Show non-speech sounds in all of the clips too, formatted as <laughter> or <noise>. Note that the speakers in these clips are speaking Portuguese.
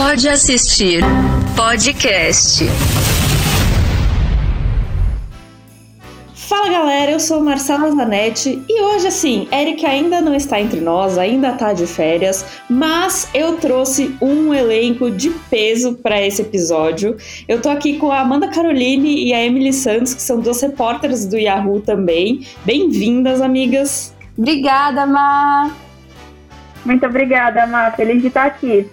Pode assistir podcast. Fala galera, eu sou Marcela Zanetti e hoje assim, Eric ainda não está entre nós, ainda tá de férias, mas eu trouxe um elenco de peso para esse episódio. Eu tô aqui com a Amanda Caroline e a Emily Santos, que são duas repórteres do Yahoo também. Bem-vindas, amigas. Obrigada, Ma. Muito obrigada, Ma. Feliz de estar aqui.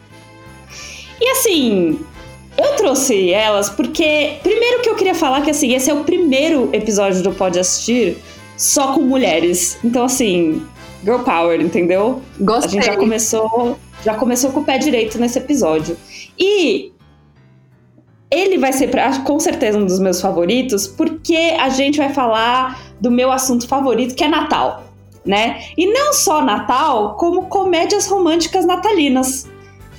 E assim, eu trouxe elas porque, primeiro que eu queria falar que assim, esse é o primeiro episódio do Pode Assistir só com mulheres. Então, assim, girl power, entendeu? Gostei. A gente já começou, já começou com o pé direito nesse episódio. E ele vai ser, com certeza, um dos meus favoritos, porque a gente vai falar do meu assunto favorito, que é Natal, né? E não só Natal, como comédias românticas natalinas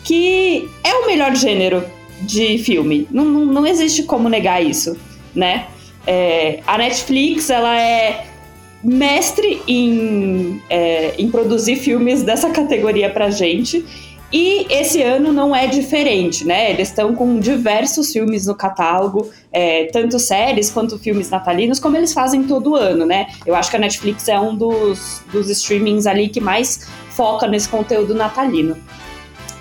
que é o melhor gênero de filme. Não, não, não existe como negar isso, né? É, a Netflix, ela é mestre em, é, em produzir filmes dessa categoria pra gente. E esse ano não é diferente, né? Eles estão com diversos filmes no catálogo, é, tanto séries quanto filmes natalinos, como eles fazem todo ano, né? Eu acho que a Netflix é um dos, dos streamings ali que mais foca nesse conteúdo natalino.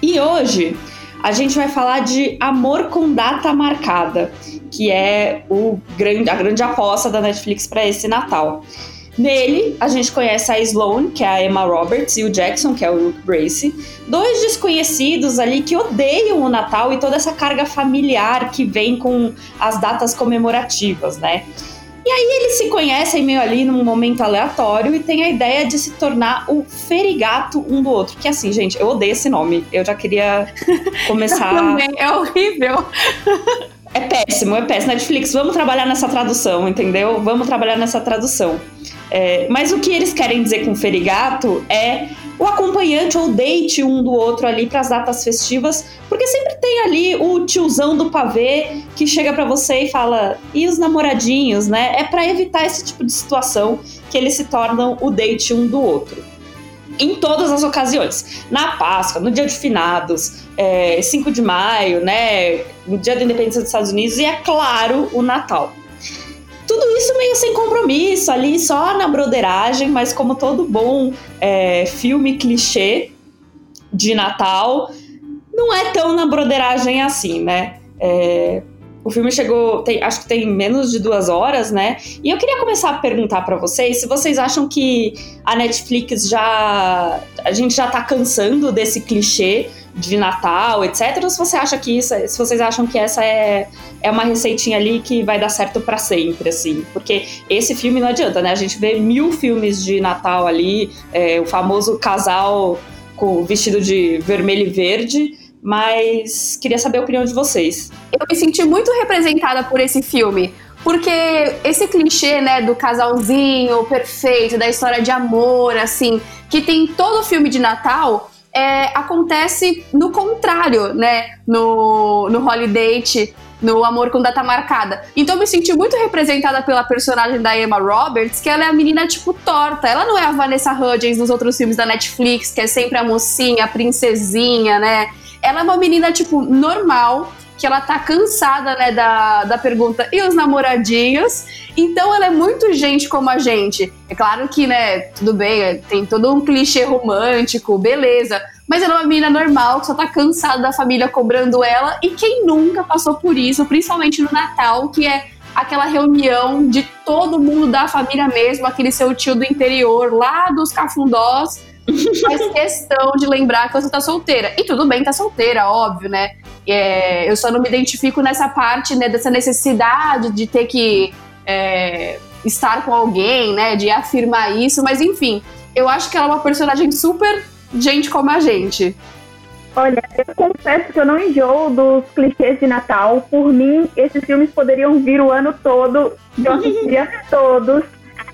E hoje a gente vai falar de Amor com Data Marcada, que é o grande, a grande aposta da Netflix para esse Natal. Nele, a gente conhece a Sloane, que é a Emma Roberts, e o Jackson, que é o Luke Bracey. Dois desconhecidos ali que odeiam o Natal e toda essa carga familiar que vem com as datas comemorativas, né? E aí eles se conhecem meio ali num momento aleatório e tem a ideia de se tornar o ferigato um do outro. Que assim, gente, eu odeio esse nome. Eu já queria <laughs> começar. Eu também, é horrível. É péssimo, é péssimo. Netflix, vamos trabalhar nessa tradução, entendeu? Vamos trabalhar nessa tradução. É, mas o que eles querem dizer com ferigato é o acompanhante ou date um do outro ali para as datas festivas, porque sempre tem ali o tiozão do pavê que chega para você e fala: "E os namoradinhos, né?". É para evitar esse tipo de situação que eles se tornam o date um do outro. Em todas as ocasiões. Na Páscoa, no dia de finados, é, 5 de maio, né? No dia da independência dos Estados Unidos e, é claro, o Natal. Tudo isso meio sem compromisso, ali só na broderagem, mas como todo bom é, filme clichê de Natal, não é tão na broderagem assim, né? É, o filme chegou, tem, acho que tem menos de duas horas, né? E eu queria começar a perguntar para vocês se vocês acham que a Netflix já. A gente já tá cansando desse clichê de Natal, etc. Ou se você acha que isso, se vocês acham que essa é, é uma receitinha ali que vai dar certo para sempre, assim, porque esse filme não adianta, né? A gente vê mil filmes de Natal ali, é, o famoso casal com vestido de vermelho e verde, mas queria saber a opinião de vocês. Eu me senti muito representada por esse filme. Porque esse clichê, né, do casalzinho perfeito, da história de amor, assim, que tem todo filme de Natal, é, acontece no contrário, né? No, no Holiday, no Amor com Data Marcada. Então me senti muito representada pela personagem da Emma Roberts, que ela é a menina, tipo, torta. Ela não é a Vanessa Hudgens nos outros filmes da Netflix, que é sempre a mocinha, a princesinha, né? Ela é uma menina, tipo, normal, que ela tá cansada, né, da, da pergunta e os namoradinhos. Então ela é muito gente como a gente. É claro que, né, tudo bem, tem todo um clichê romântico, beleza. Mas ela é uma menina normal que só tá cansada da família cobrando ela. E quem nunca passou por isso, principalmente no Natal, que é aquela reunião de todo mundo da família mesmo, aquele seu tio do interior, lá dos cafundós, faz questão de lembrar que você tá solteira. E tudo bem, tá solteira, óbvio, né? É, eu só não me identifico nessa parte, né, dessa necessidade de ter que é, estar com alguém, né, de afirmar isso, mas enfim, eu acho que ela é uma personagem super gente como a gente. Olha, eu confesso que eu não enjoo dos clichês de Natal. Por mim, esses filmes poderiam vir o ano todo, eu assistiria <laughs> todos.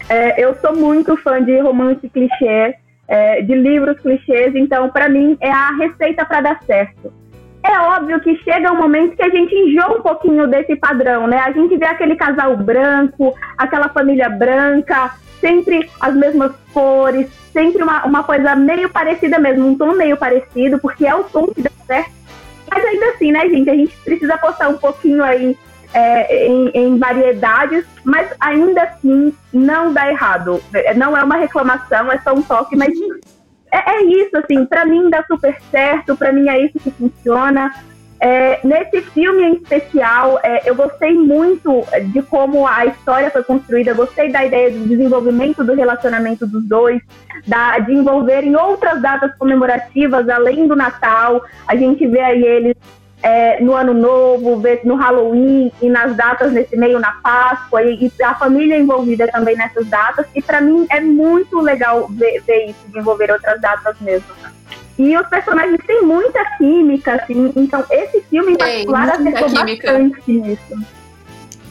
É, eu sou muito fã de romance clichê, é, de livros clichês, então para mim é a receita para dar certo. É óbvio que chega um momento que a gente enjoa um pouquinho desse padrão, né? A gente vê aquele casal branco, aquela família branca, sempre as mesmas cores, sempre uma, uma coisa meio parecida mesmo, um tom meio parecido, porque é o tom que dá certo. Mas ainda assim, né, gente? A gente precisa apostar um pouquinho aí é, em, em, variedades, mas ainda assim não dá errado. Não é uma reclamação, é só um toque, mas é, é isso, assim, para mim dá super certo, para mim é isso que funciona. É, nesse filme em especial, é, eu gostei muito de como a história foi construída, gostei da ideia do desenvolvimento do relacionamento dos dois, da, de envolverem outras datas comemorativas além do Natal. A gente vê aí eles é, no Ano Novo, no Halloween e nas datas nesse meio, na Páscoa, e, e a família envolvida também nessas datas. E para mim é muito legal ver, ver, isso, de envolver outras datas mesmo. E os personagens têm muita química, assim, então esse filme em particular acertou bastante isso.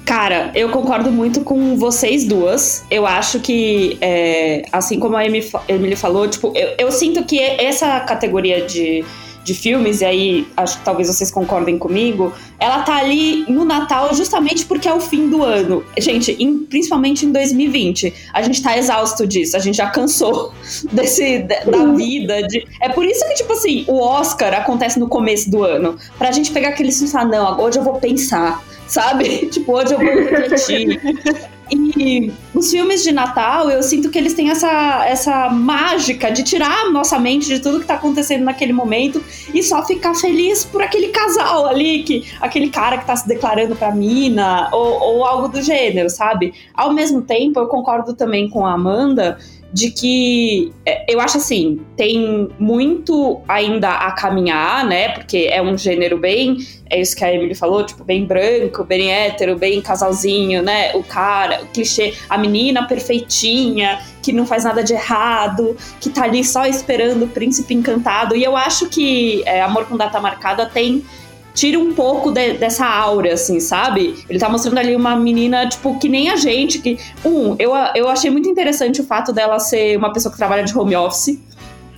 Cara, eu concordo muito com vocês duas. Eu acho que, é, assim como a Emily falou, tipo, eu, eu sinto que essa categoria de de filmes, e aí acho que talvez vocês concordem comigo, ela tá ali no Natal justamente porque é o fim do ano. Gente, em, principalmente em 2020, a gente tá exausto disso, a gente já cansou <laughs> desse, da vida. De... É por isso que, tipo assim, o Oscar acontece no começo do ano. Pra gente pegar aquele susto, ah, não, hoje eu vou pensar sabe? <laughs> tipo, hoje eu vou refletir. <laughs> E os filmes de Natal, eu sinto que eles têm essa, essa mágica de tirar a nossa mente de tudo que tá acontecendo naquele momento e só ficar feliz por aquele casal ali, que aquele cara que tá se declarando pra mina, ou, ou algo do gênero, sabe? Ao mesmo tempo, eu concordo também com a Amanda de que é, eu acho assim, tem muito ainda a caminhar, né? Porque é um gênero bem, é isso que a Emily falou, tipo, bem branco, bem hétero, bem casalzinho, né? O cara, o clichê, a menina perfeitinha, que não faz nada de errado, que tá ali só esperando o príncipe encantado. E eu acho que é, Amor com Data Marcada tem tira um pouco de, dessa aura, assim, sabe? Ele tá mostrando ali uma menina, tipo, que nem a gente, que... Um, eu, eu achei muito interessante o fato dela ser uma pessoa que trabalha de home office.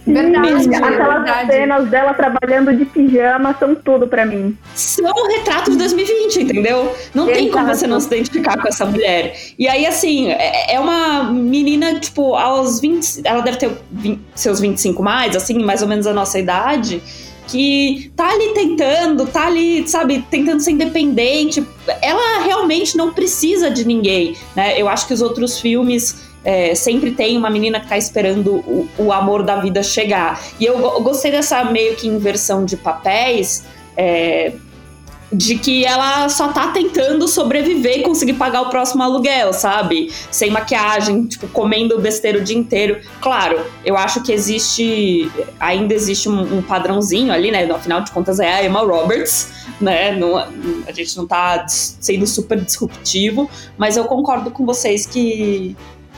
Verdade, aquelas verdade. cenas dela trabalhando de pijama são tudo para mim. São o retrato de 2020, entendeu? Não Exato. tem como você não se identificar com essa mulher. E aí, assim, é, é uma menina, tipo, aos 20. Ela deve ter 20, seus 25 mais, assim, mais ou menos a nossa idade que tá ali tentando, tá ali, sabe, tentando ser independente. Ela realmente não precisa de ninguém, né? Eu acho que os outros filmes é, sempre tem uma menina que tá esperando o, o, amor da vida chegar. E eu, gostei dessa meio que inversão de papéis. É, de que ela só tá tentando sobreviver e conseguir pagar o próximo aluguel, sabe? Sem maquiagem, tipo, comendo besteira o dia inteiro. Claro, eu acho que existe, ainda existe um, um padrãozinho ali, né? Afinal de contas é a Emma Roberts, né? Não, a gente não tá sendo super disruptivo, mas eu concordo com vocês que,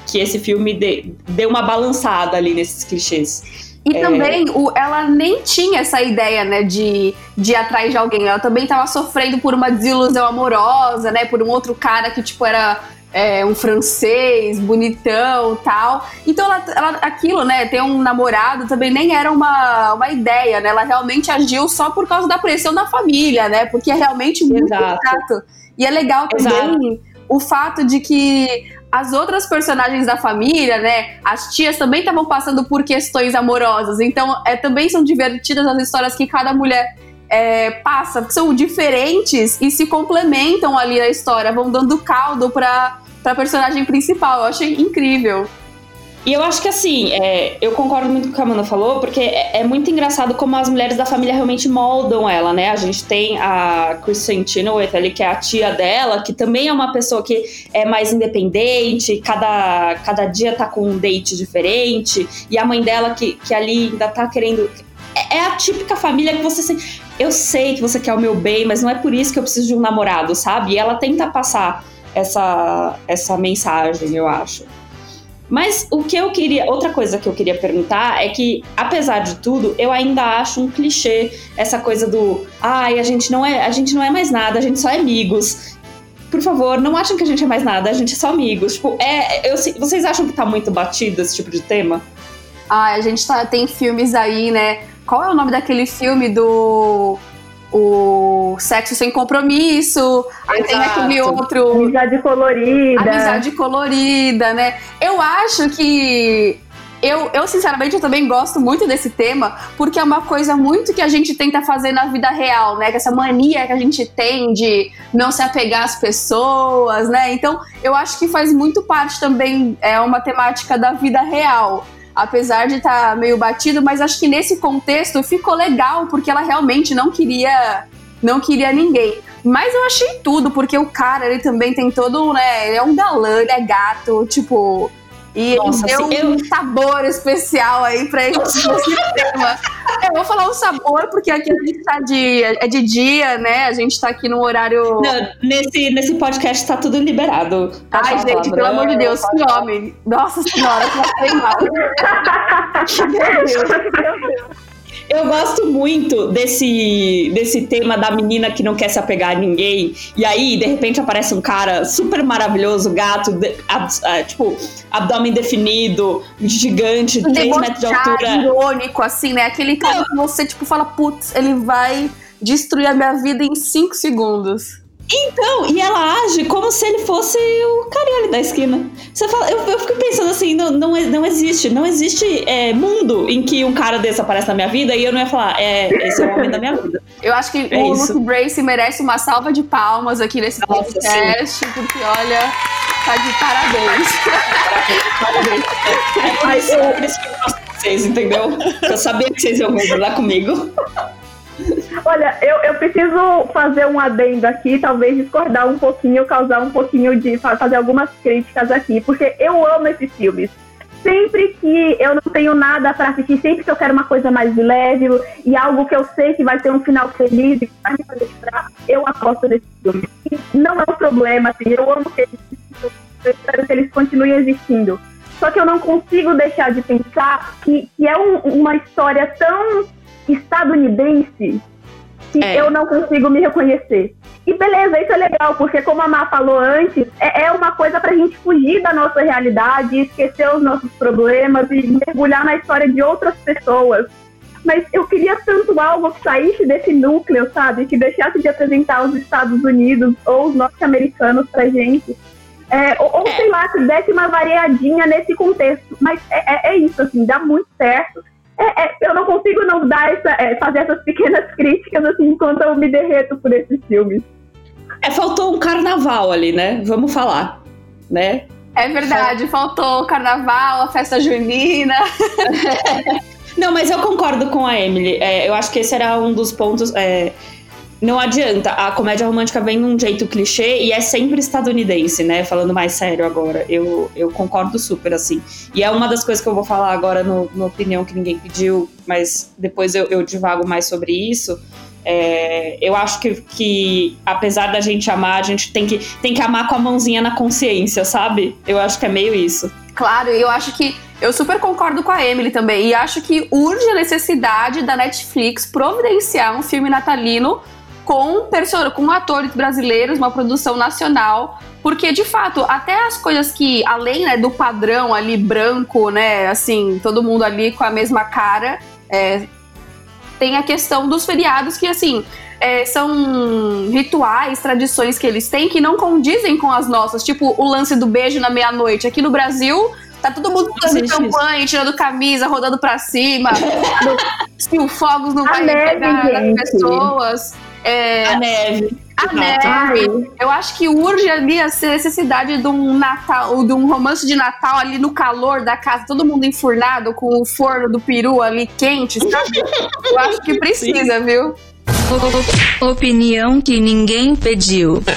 que esse filme de, deu uma balançada ali nesses clichês. E é... também o, ela nem tinha essa ideia, né, de, de ir atrás de alguém. Ela também estava sofrendo por uma desilusão amorosa, né, por um outro cara que, tipo, era é, um francês, bonitão tal. Então, ela, ela, aquilo, né, ter um namorado também nem era uma, uma ideia, né? Ela realmente agiu só por causa da pressão da família, né? Porque é realmente muito Exato. chato. E é legal também Exato. o fato de que as outras personagens da família, né? As tias também estavam passando por questões amorosas. Então, é, também são divertidas as histórias que cada mulher é, passa, são diferentes e se complementam ali na história, vão dando caldo para a personagem principal. Eu achei incrível. E eu acho que assim, é, eu concordo muito com o que a Amanda falou, porque é, é, muito engraçado como as mulheres da família realmente moldam ela, né? A gente tem a Kristen Chenoweth ali, que é a tia dela, que também é uma pessoa que é mais independente, cada, cada dia tá com um date diferente, e a mãe dela que, que ali ainda tá querendo. É, é a típica família que você. Eu sei que você quer o meu bem, mas não é por isso que eu preciso de um namorado, sabe? E ela tenta passar essa, essa mensagem, eu acho. Mas o que eu queria, outra coisa que eu queria perguntar é que, apesar de tudo, eu ainda acho um clichê essa coisa do, ai, a gente não é, a gente não é mais nada, a gente só é amigos. Por favor, não achem que a gente é mais nada, a gente é só amigos. Tipo, é, eu, vocês acham que tá muito batido esse tipo de tema? Ah, a gente tá, tem filmes aí, né? Qual é o nome daquele filme do o Sexo Sem Compromisso, aí tem aquele outro. Amizade colorida. Amizade colorida, né? Eu acho que eu, eu, sinceramente, eu também gosto muito desse tema, porque é uma coisa muito que a gente tenta fazer na vida real, né? Que essa mania que a gente tem de não se apegar às pessoas, né? Então, eu acho que faz muito parte também, é uma temática da vida real. Apesar de estar tá meio batido, mas acho que nesse contexto ficou legal, porque ela realmente não queria não queria ninguém. Mas eu achei tudo, porque o cara, ele também tem todo, né? Ele é um galã, ele é gato, tipo. E Nossa, ele deu assim, um sabor especial aí pra esse <laughs> <laughs> tema. Eu vou falar um sabor, porque aqui a gente tá de, é de dia, né? A gente tá aqui no horário. Não, nesse, nesse podcast tá tudo liberado. Pode Ai, gente, pelo amor de Deus, que homem. Nossa senhora, que mal. <laughs> Meu Deus, meu Deus. Eu gosto muito desse, desse tema da menina que não quer se apegar a ninguém. E aí, de repente, aparece um cara super maravilhoso, gato, de, ab, uh, tipo, abdômen definido, gigante, 3 metros de altura. irônico, assim, né? Aquele cara que você, tipo, fala, putz, ele vai destruir a minha vida em 5 segundos. Então, e ela age como se ele fosse o carinha ali da esquina. Você fala, eu, eu fico pensando assim, não, não, não existe, não existe é, mundo em que um cara desse aparece na minha vida e eu não ia falar, é, esse é o homem da minha vida. Eu acho que é o isso. Luke Brace merece uma salva de palmas aqui nesse Nossa, podcast, sim. porque olha, tá de parabéns. parabéns, parabéns. É por isso que eu vocês, entendeu? Eu sabia que vocês iam concordar comigo. Olha, eu, eu preciso fazer um adendo aqui, talvez discordar um pouquinho, causar um pouquinho de. fazer algumas críticas aqui, porque eu amo esses filmes. Sempre que eu não tenho nada para assistir, sempre que eu quero uma coisa mais leve e algo que eu sei que vai ter um final feliz e vai me fazer chorar, eu aposto nesse filme. E não é um problema, assim, eu amo que eles, eu espero que eles continuem existindo. Só que eu não consigo deixar de pensar que, que é um, uma história tão estadunidense que é. eu não consigo me reconhecer. E beleza, isso é legal, porque como a Má falou antes, é, é uma coisa pra gente fugir da nossa realidade, esquecer os nossos problemas e mergulhar na história de outras pessoas. Mas eu queria tanto algo que saísse desse núcleo, sabe? Que deixasse de apresentar os Estados Unidos ou os norte-americanos pra gente. É, ou, ou, sei lá, que desse uma variadinha nesse contexto. Mas é, é, é isso, assim, dá muito certo. É, é, eu não consigo não dar essa, é, fazer essas pequenas <laughs> críticas assim enquanto eu me derreto por esses filmes. É, faltou um carnaval ali, né? Vamos falar, né? É verdade, faltou o carnaval, a festa junina. <laughs> não, mas eu concordo com a Emily. É, eu acho que esse era um dos pontos. Não adianta. A comédia romântica vem num jeito clichê e é sempre estadunidense, né? Falando mais sério agora. Eu, eu concordo super, assim. E é uma das coisas que eu vou falar agora no, no opinião que ninguém pediu, mas depois eu, eu divago mais sobre isso. É, eu acho que, que, apesar da gente amar, a gente tem que, tem que amar com a mãozinha na consciência, sabe? Eu acho que é meio isso. Claro, eu acho que eu super concordo com a Emily também. E acho que urge a necessidade da Netflix providenciar um filme natalino com, com atores brasileiros, uma produção nacional, porque de fato, até as coisas que, além né, do padrão ali branco, né, assim, todo mundo ali com a mesma cara, é, tem a questão dos feriados que, assim, é, são rituais, tradições que eles têm que não condizem com as nossas, tipo o lance do beijo na meia-noite. Aqui no Brasil, Tá todo mundo fazendo campanha, tirando camisa, rodando pra cima. <laughs> se o fogos não vai pegar nas pessoas. É, a neve. A neve. Eu acho que urge ali a necessidade de um Natal, de um romance de Natal ali no calor da casa, todo mundo enfurnado com o forno do peru ali quente, sabe? Eu acho que precisa, Sim. viu? Opinião que ninguém pediu. <laughs>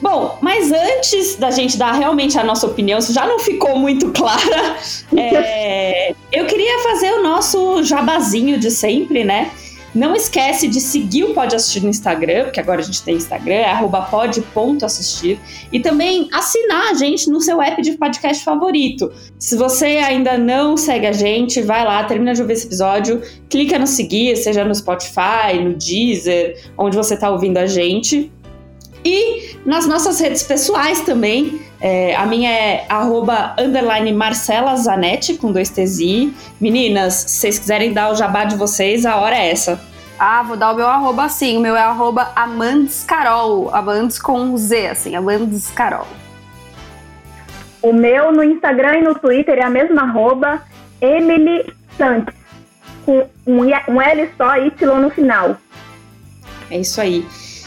Bom, mas antes da gente dar realmente a nossa opinião, se já não ficou muito clara, <laughs> é, eu queria fazer o nosso jabazinho de sempre, né? Não esquece de seguir o Pode Assistir no Instagram, porque agora a gente tem Instagram, é pod.assistir. E também assinar a gente no seu app de podcast favorito. Se você ainda não segue a gente, vai lá, termina de ouvir esse episódio, clica no seguir, seja no Spotify, no Deezer, onde você está ouvindo a gente. E nas nossas redes pessoais também. É, a minha é arroba underline Marcela Zanetti, com dois T's i. Meninas, se vocês quiserem dar o jabá de vocês, a hora é essa. Ah, vou dar o meu arroba sim. O meu é arroba Amandes Carol. Amandes com Z, assim, Amandes Carol. O meu no Instagram e no Twitter é a mesma arroba, Emily Santos, com um, um L só, Y no final. É isso aí.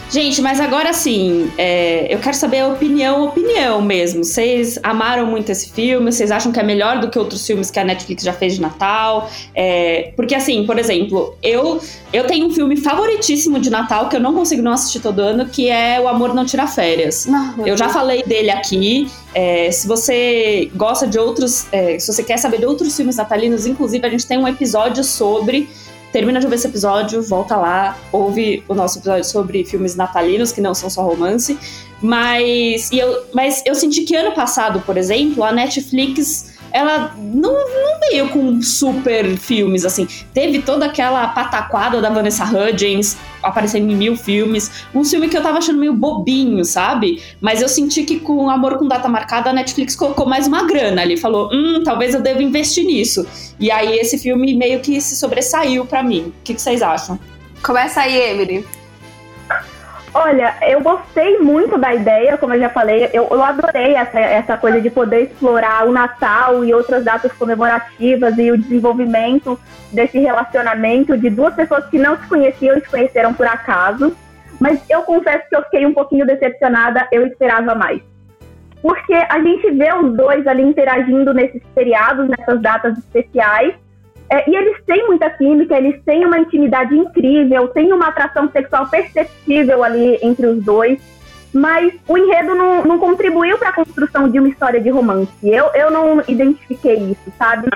Gente, mas agora sim, é, eu quero saber a opinião, opinião mesmo. Vocês amaram muito esse filme? Vocês acham que é melhor do que outros filmes que a Netflix já fez de Natal? É, porque assim, por exemplo, eu, eu tenho um filme favoritíssimo de Natal que eu não consigo não assistir todo ano, que é O Amor Não Tira Férias. Não, Eu já falei dele aqui. É, se você gosta de outros. é, se você quer saber de outros filmes natalinos, inclusive a gente tem um episódio sobre. Termina de ouvir esse episódio, volta lá, ouve o nosso episódio sobre filmes natalinos, que não são só romance. Mas, eu, mas eu senti que ano passado, por exemplo, a Netflix ela não, não veio com super filmes, assim. Teve toda aquela pataquada da Vanessa Hudgens aparecendo em mil filmes. Um filme que eu tava achando meio bobinho, sabe? Mas eu senti que com Amor com Data Marcada, a Netflix colocou mais uma grana ali. Falou, hum, talvez eu deva investir nisso. E aí esse filme meio que se sobressaiu pra mim. O que, que vocês acham? Começa aí, Emily. Olha, eu gostei muito da ideia, como eu já falei, eu, eu adorei essa, essa coisa de poder explorar o Natal e outras datas comemorativas e o desenvolvimento desse relacionamento de duas pessoas que não se conheciam e se conheceram por acaso. Mas eu confesso que eu fiquei um pouquinho decepcionada, eu esperava mais. Porque a gente vê os dois ali interagindo nesses feriados, nessas datas especiais, é, e eles têm muita química, eles têm uma intimidade incrível, tem uma atração sexual perceptível ali entre os dois, mas o enredo não, não contribuiu para a construção de uma história de romance. Eu, eu não identifiquei isso, sabe?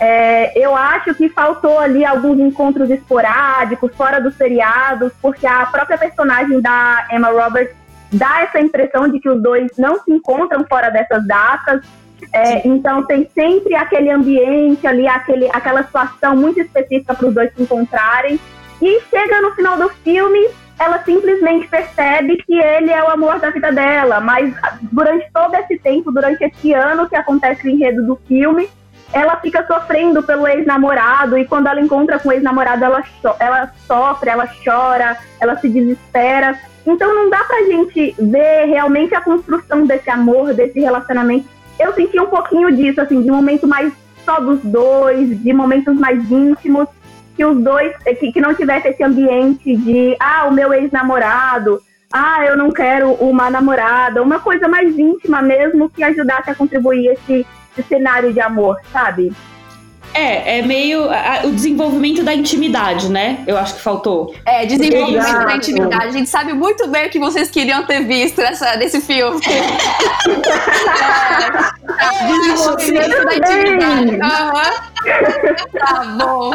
É, eu acho que faltou ali alguns encontros esporádicos, fora dos feriados, porque a própria personagem da Emma Roberts dá essa impressão de que os dois não se encontram fora dessas datas. É, então tem sempre aquele ambiente ali, aquele, aquela situação muito específica para os dois se encontrarem. E chega no final do filme, ela simplesmente percebe que ele é o amor da vida dela. Mas durante todo esse tempo, durante esse ano que acontece o enredo do filme, ela fica sofrendo pelo ex-namorado. E quando ela encontra com o ex-namorado, ela, ela sofre, ela chora, ela se desespera. Então não dá pra gente ver realmente a construção desse amor, desse relacionamento eu senti um pouquinho disso, assim, de momento mais só dos dois, de momentos mais íntimos, que os dois, que, que não tivesse esse ambiente de, ah, o meu ex-namorado, ah, eu não quero uma namorada, uma coisa mais íntima mesmo que ajudasse a contribuir esse, esse cenário de amor, sabe? É, é meio a- o desenvolvimento da intimidade, né? Eu acho que faltou. É, desenvolvimento Exato. da intimidade. A gente sabe muito bem o que vocês queriam ter visto nessa, nesse filme. <laughs> é, desenvolvimento da intimidade. Aham. Tá bom.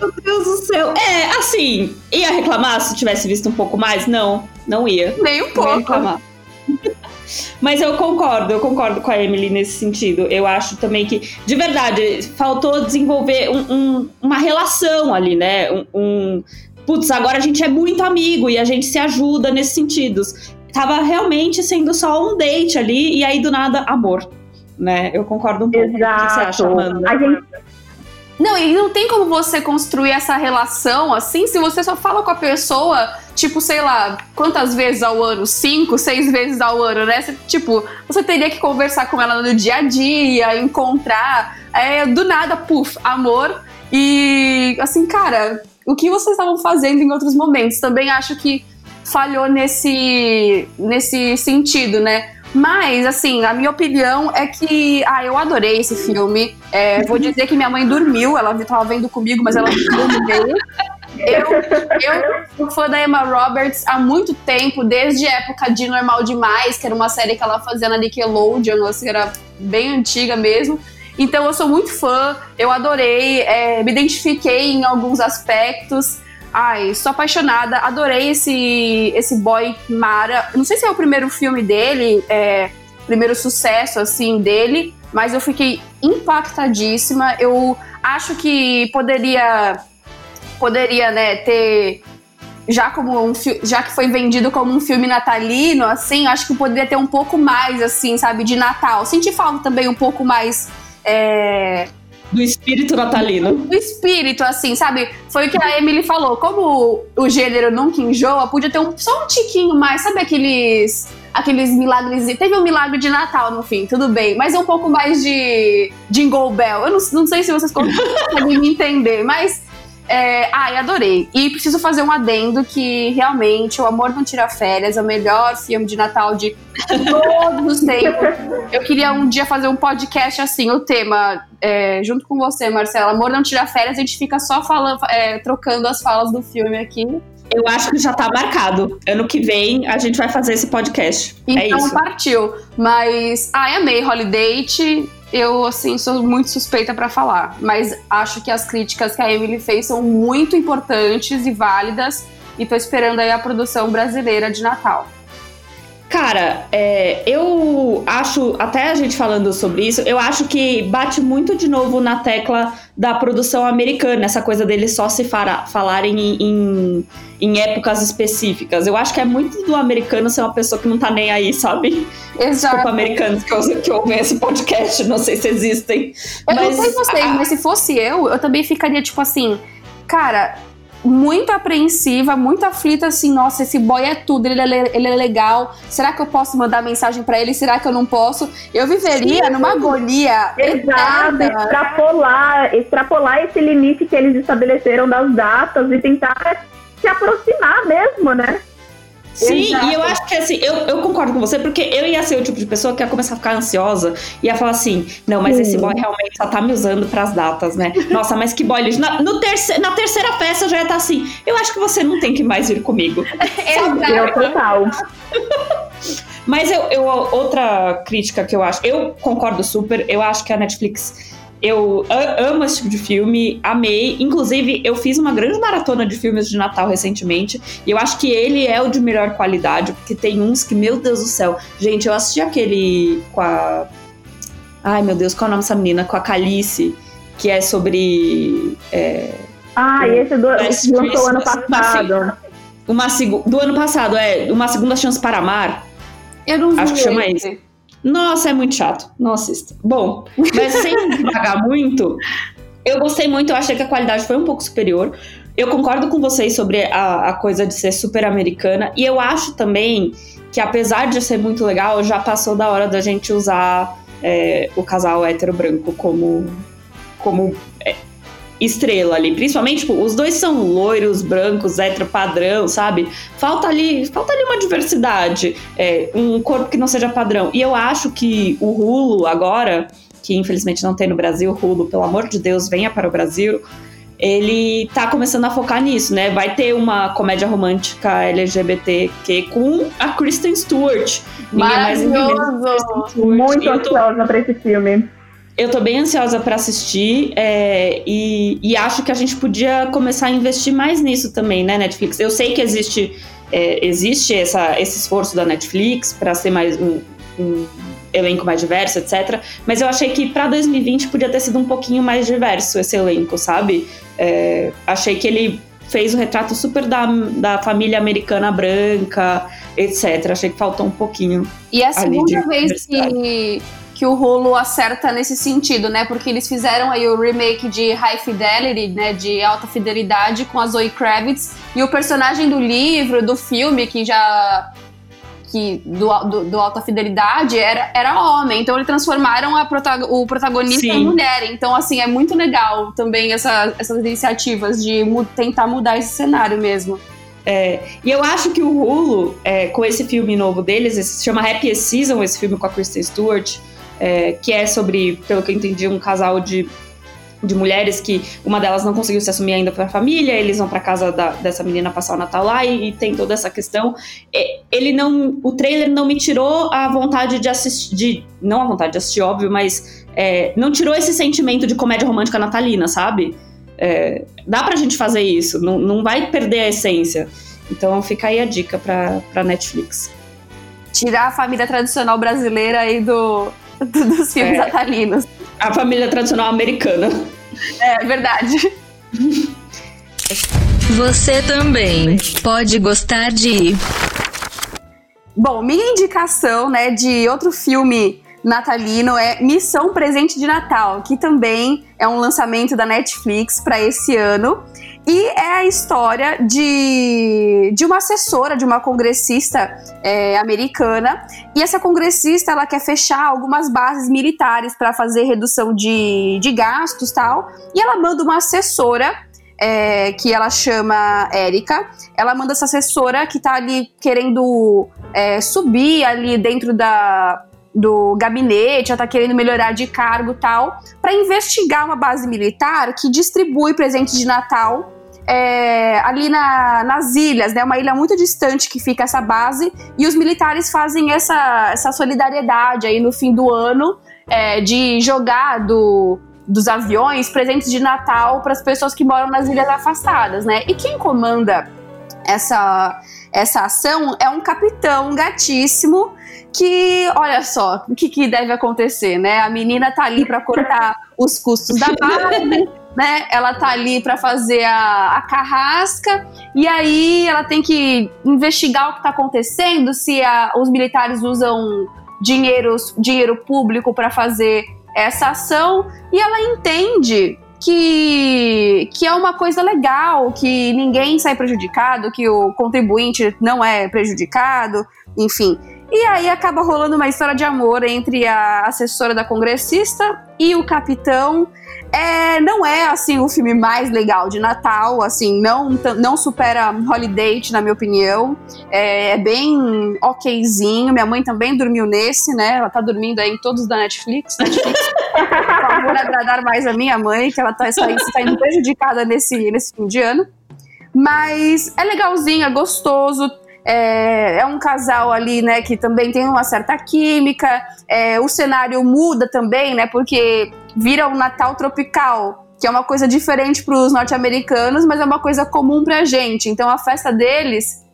Meu Deus do céu. É, assim, ia reclamar se tivesse visto um pouco mais? Não, não ia. Nem um Não ia pouco. reclamar. Mas eu concordo, eu concordo com a Emily nesse sentido. Eu acho também que, de verdade, faltou desenvolver um- um- uma relação ali, né? Um, um- Putz, agora a gente é muito amigo e a gente se ajuda nesses sentidos. Tava realmente sendo só um date ali e aí do nada, amor. Né? Eu concordo um pouco. O que você acha, Exato. Amanda? A gente, Não, e não tem como você construir essa relação assim se você só fala com a pessoa, tipo, sei lá, quantas vezes ao ano? Cinco, seis vezes ao ano, né? Você, tipo, você teria que conversar com ela no dia a dia, encontrar. É, do nada, puf, amor. E assim, cara, o que vocês estavam fazendo em outros momentos? Também acho que falhou nesse, nesse sentido, né? Mas, assim, a minha opinião é que. Ah, eu adorei esse filme. É, vou dizer que minha mãe dormiu, ela tava vendo comigo, mas ela dormiu. Eu, eu sou fã da Emma Roberts há muito tempo, desde a época de Normal Demais, que era uma série que ela fazia na Nickelodeon, assim, era bem antiga mesmo. Então eu sou muito fã, eu adorei, é, me identifiquei em alguns aspectos. Ai, sou apaixonada, adorei esse, esse boy Mara. Não sei se é o primeiro filme dele, é, primeiro sucesso assim dele, mas eu fiquei impactadíssima. Eu acho que poderia poderia, né, ter já como um já que foi vendido como um filme natalino, assim, acho que poderia ter um pouco mais assim, sabe, de Natal. Senti falta também um pouco mais é, Do espírito natalino. do espírito, assim, sabe? Foi o que a Emily falou. Como o, gênero nunca enjoa, podia ter um, só um tiquinho mais, sabe aqueles. aqueles milagres. Teve um milagre de Natal no fim, tudo bem. Mas é um pouco mais de Jingle Bell. Eu não, não sei se vocês conseguem <laughs> me entender, mas. É, ai, adorei. E preciso fazer um adendo que realmente O Amor Não Tira Férias é o melhor filme de Natal de todos os tempos. Eu queria um dia fazer um podcast assim, o tema, é, junto com você, Marcela. Amor Não Tira Férias, a gente fica só falando, é, trocando as falas do filme aqui. Eu acho que já tá marcado. Ano que vem a gente vai fazer esse podcast. é Então isso. partiu. Mas, ai, amei Holiday. Eu, assim, sou muito suspeita pra falar. Mas acho que as críticas que a Emily fez são muito importantes e válidas. E tô esperando aí a produção brasileira de Natal. Cara, é, eu acho, até a gente falando sobre isso, eu acho que bate muito de novo na tecla da produção americana, essa coisa deles só se fara, falarem em, em, em, épocas específicas. Eu acho que é muito do americano ser uma pessoa que não tá nem aí, sabe? Exato. Desculpa, americanos que, que ouvem esse podcast, não sei se existem. Eu mas, não sei vocês, a... mas se fosse eu, eu também ficaria tipo assim, cara, muito apreensiva, muito aflita, assim, nossa, esse boy é tudo, ele é, ele é legal. Será que eu posso mandar mensagem para ele? Será que eu não posso? Eu viveria Sim. numa agonia. Exato, eterna. extrapolar, extrapolar esse limite que eles estabeleceram das datas e tentar se aproximar mesmo, né? Sim, Exato. e eu acho que assim, eu, eu concordo com você, porque eu ia ser o tipo de pessoa que ia começar a ficar ansiosa, ia falar assim, não, mas esse boy realmente só tá me usando pras datas, né? Nossa, mas que boy na, no terce, na terceira festa eu já ia estar tá assim, eu acho que você não tem que mais ir comigo. <laughs> Exato. total. <laughs> Mas eu, eu, outra crítica que eu acho, eu concordo super, eu acho que a Netflix eu amo esse tipo de filme, amei. Inclusive, eu fiz uma grande maratona de filmes de Natal recentemente. E eu acho que ele é o de melhor qualidade, porque tem uns que, meu Deus do céu. Gente, eu assisti aquele com a. Ai, meu Deus, qual é o nome dessa menina? Com a Calice, que é sobre. É... Ah, esse é do, lançou ano passado. Uma, uma, do ano passado, é. Uma Segunda Chance para Amar. Eu não vi. Acho que chama esse. Nossa, é muito chato. Não assista. Bom, mas sem <laughs> devagar muito, eu gostei muito, eu achei que a qualidade foi um pouco superior. Eu concordo com vocês sobre a, a coisa de ser super americana. E eu acho também que, apesar de ser muito legal, já passou da hora da gente usar é, o casal hétero branco como, como estrela ali. Principalmente, tipo, os dois são loiros, brancos, hétero padrão, sabe? Falta ali, falta ali uma diversidade, é, um corpo que não seja padrão. E eu acho que o Rulo agora, que infelizmente não tem no Brasil, Rulo, pelo amor de Deus, venha para o Brasil. Ele tá começando a focar nisso, né? Vai ter uma comédia romântica LGBTQ com a Kristen Stewart. Ninguém mais Muito ansiosa pra esse filme. Eu tô bem ansiosa para assistir é, e, e, acho que a gente podia começar a investir mais nisso também, né, Netflix? Eu sei que existe, é, existe essa, esse esforço da Netflix para ser mais um, um, elenco mais diverso, etc. Mas eu achei que para 2020 podia ter sido um pouquinho mais diverso esse elenco, sabe? É, achei que ele fez o retrato super da, da família americana branca, etc. Achei que faltou um pouquinho. E é a segunda vez que que o Hulu acerta nesse sentido, né? Porque eles fizeram aí o remake de High Fidelity, né? De alta fidelidade com a Zoe Kravitz. E o personagem do livro, do filme, que já. Que do, do, do Alta Fidelidade era, era homem, então eles transformaram prota o protagonista Sim. em mulher. Então, assim, é muito legal também essa, essas iniciativas de mu tentar mudar esse cenário mesmo. É, e eu acho que o Hulu, é, com esse filme novo deles, esse, se chama Happy Season, esse filme com a Kristen Stewart, é, que é sobre, pelo que eu entendi, um casal de, de mulheres que uma delas não conseguiu se assumir ainda para a família, eles vão para casa da, dessa menina passar o Natal lá e, e tem toda essa questão. Ele não, o trailer não me tirou a vontade de assistir, de, não a vontade de assistir, óbvio, mas é, não tirou esse sentimento de comédia romântica natalina, sabe? É, dá pra gente fazer isso, não, não vai perder a essência. Então fica aí a dica pra, pra Netflix. Tirar a família tradicional brasileira aí do, <laughs> dos filmes é, natalinos. A família tradicional americana. É verdade. Você também pode gostar de. Bom, minha indicação, né, de outro filme natalino é Missão Presente de Natal, que também é um lançamento da Netflix para esse ano. E é a história de, de uma assessora, de uma congressista é, americana. E essa congressista ela quer fechar algumas bases militares para fazer redução de, de gastos tal. E ela manda uma assessora é, que ela chama Érica. Ela manda essa assessora que está ali querendo é, subir ali dentro da, do gabinete, ela tá querendo melhorar de cargo tal, para investigar uma base militar que distribui presentes de Natal é, ali na, nas ilhas, né? Uma ilha muito distante que fica essa base, e os militares fazem essa, essa solidariedade aí no fim do ano é, de jogar do, dos aviões presentes de Natal para as pessoas que moram nas ilhas afastadas, né? E quem comanda essa, essa ação é um capitão gatíssimo que, olha só, o que, que deve acontecer, né? A menina tá ali para cortar os custos da base, <laughs> né? Ela tá ali para fazer a, a carrasca e aí ela tem que investigar o que tá acontecendo, se a, os militares usam dinheiro, dinheiro público para fazer essa ação e ela entende que, que é uma coisa legal, que ninguém sai prejudicado, que o contribuinte não é prejudicado, enfim. E aí acaba rolando uma história de amor entre a assessora da congressista e o capitão. É, não é assim o filme mais legal de Natal, assim, não, não supera Holiday, na minha opinião. É, é, bem okzinho. Minha mãe também dormiu nesse, né? Ela tá dormindo aí em todos da Netflix. Netflix, por favor, agradar mais a minha mãe, que ela tá saindo, saindo prejudicada nesse, nesse fim de ano. Mas é legalzinho, é gostoso é, é, um casal ali, né, que também tem uma certa química. É, o cenário muda também, né, porque vira um Natal tropical, que é uma coisa diferente para os norte-americanos, mas é uma coisa comum para a gente. Então a festa deles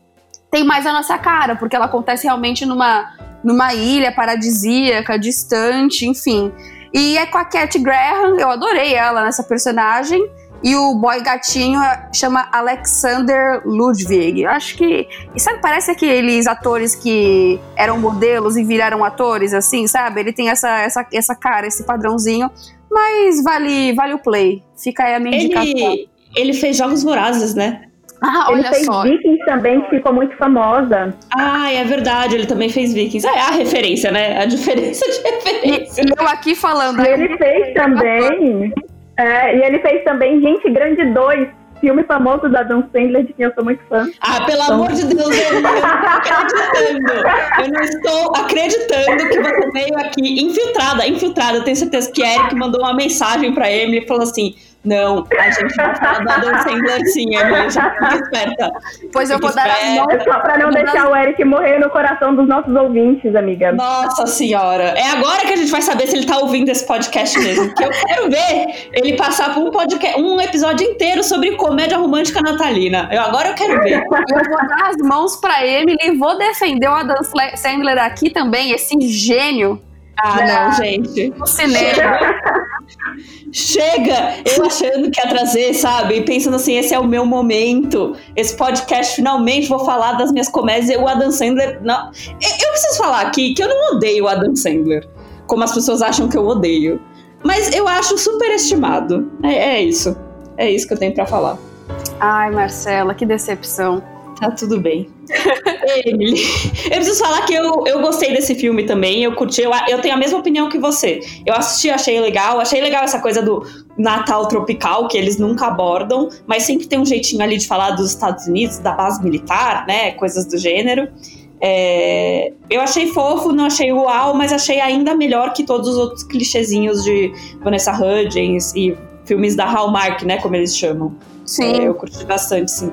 tem mais a nossa cara, porque ela acontece realmente numa, numa ilha paradisíaca, distante, enfim. E é com a Cat Graham, eu adorei ela nessa personagem. E o boy gatinho chama Alexander Ludwig. Acho que. Sabe, parece aqueles atores que eram modelos e viraram atores, assim, sabe? Ele tem essa, essa, essa cara, esse padrãozinho. Mas vale, vale o play. Fica aí a minha ele, indicação. Ele fez Jogos Vorazes, né? Ah, ele olha fez só. Vikings também, que ficou muito famosa. Ah, é verdade, ele também fez Vikings. É a referência, né? A diferença de referência. E eu aqui falando. E ele fez também. É, e ele fez também Gente Grande 2, filme famoso da Dan Sandler, de quem eu sou muito fã. Ah, pelo Então- amor de Deus, eu não estou acreditando. Eu não estou acreditando que você veio aqui infiltrada, infiltrada. Eu tenho certeza que Eric mandou uma mensagem pra Emily e falou assim: Não, a gente vai falar da Dan Sandler sim, Emily, já fica esperta. Pois eu vou dar as mãos. Só pra não deixar o Eric morrer no coração dos nossos ouvintes, amiga. Nossa senhora. É agora que a gente vai saber se ele tá ouvindo esse podcast mesmo. Porque eu quero ver ele passar por um, podcast, um episódio inteiro sobre comédia romântica natalina. Eu, agora eu quero ver. Eu vou dar as mãos pra Emily e vou defender o Adam Sandler aqui também, esse gênio Ah, não, gente. do cinema. Chega! Eu achando que ia trazer, sabe? E pensando assim, esse é o meu momento. Esse podcast, finalmente, vou falar das minhas comédias. E o Adam Sandler. Não. Eu preciso falar aqui que eu não odeio o Adam Sandler. Como as pessoas acham que eu odeio. Mas eu acho superestimado. É, é isso. É isso que eu tenho pra falar. Ai, Marcela, que decepção. Tá tudo bem. Emily, eu preciso falar que eu, eu gostei desse filme também. Eu curti, eu, eu tenho a mesma opinião que você. Eu assisti, achei legal. Achei legal essa coisa do Natal tropical, que eles nunca abordam, mas sempre tem um jeitinho ali de falar dos Estados Unidos, da base militar, né? Coisas do gênero. É, eu achei fofo, não achei uau, mas achei ainda melhor que todos os outros clichêzinhos de Vanessa Hudgens e filmes da Hallmark, né? Como eles chamam. Sim. É, eu curti bastante, sim.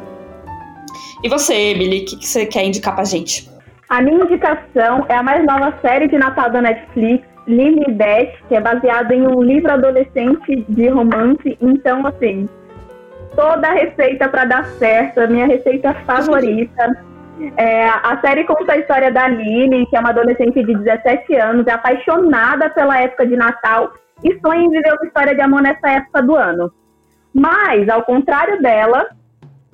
E você, Emily, o que, que você quer indicar pra gente? A minha indicação é a mais nova série de Natal da Netflix, Lily Beth, que é baseada em um livro adolescente de romance. Então, assim, toda a receita para dar certo, a minha receita <laughs> favorita. É, a série conta a história da Lily, que é uma adolescente de 17 anos, é apaixonada pela época de Natal e sonha em viver uma história de amor nessa época do ano. Mas, ao contrário dela,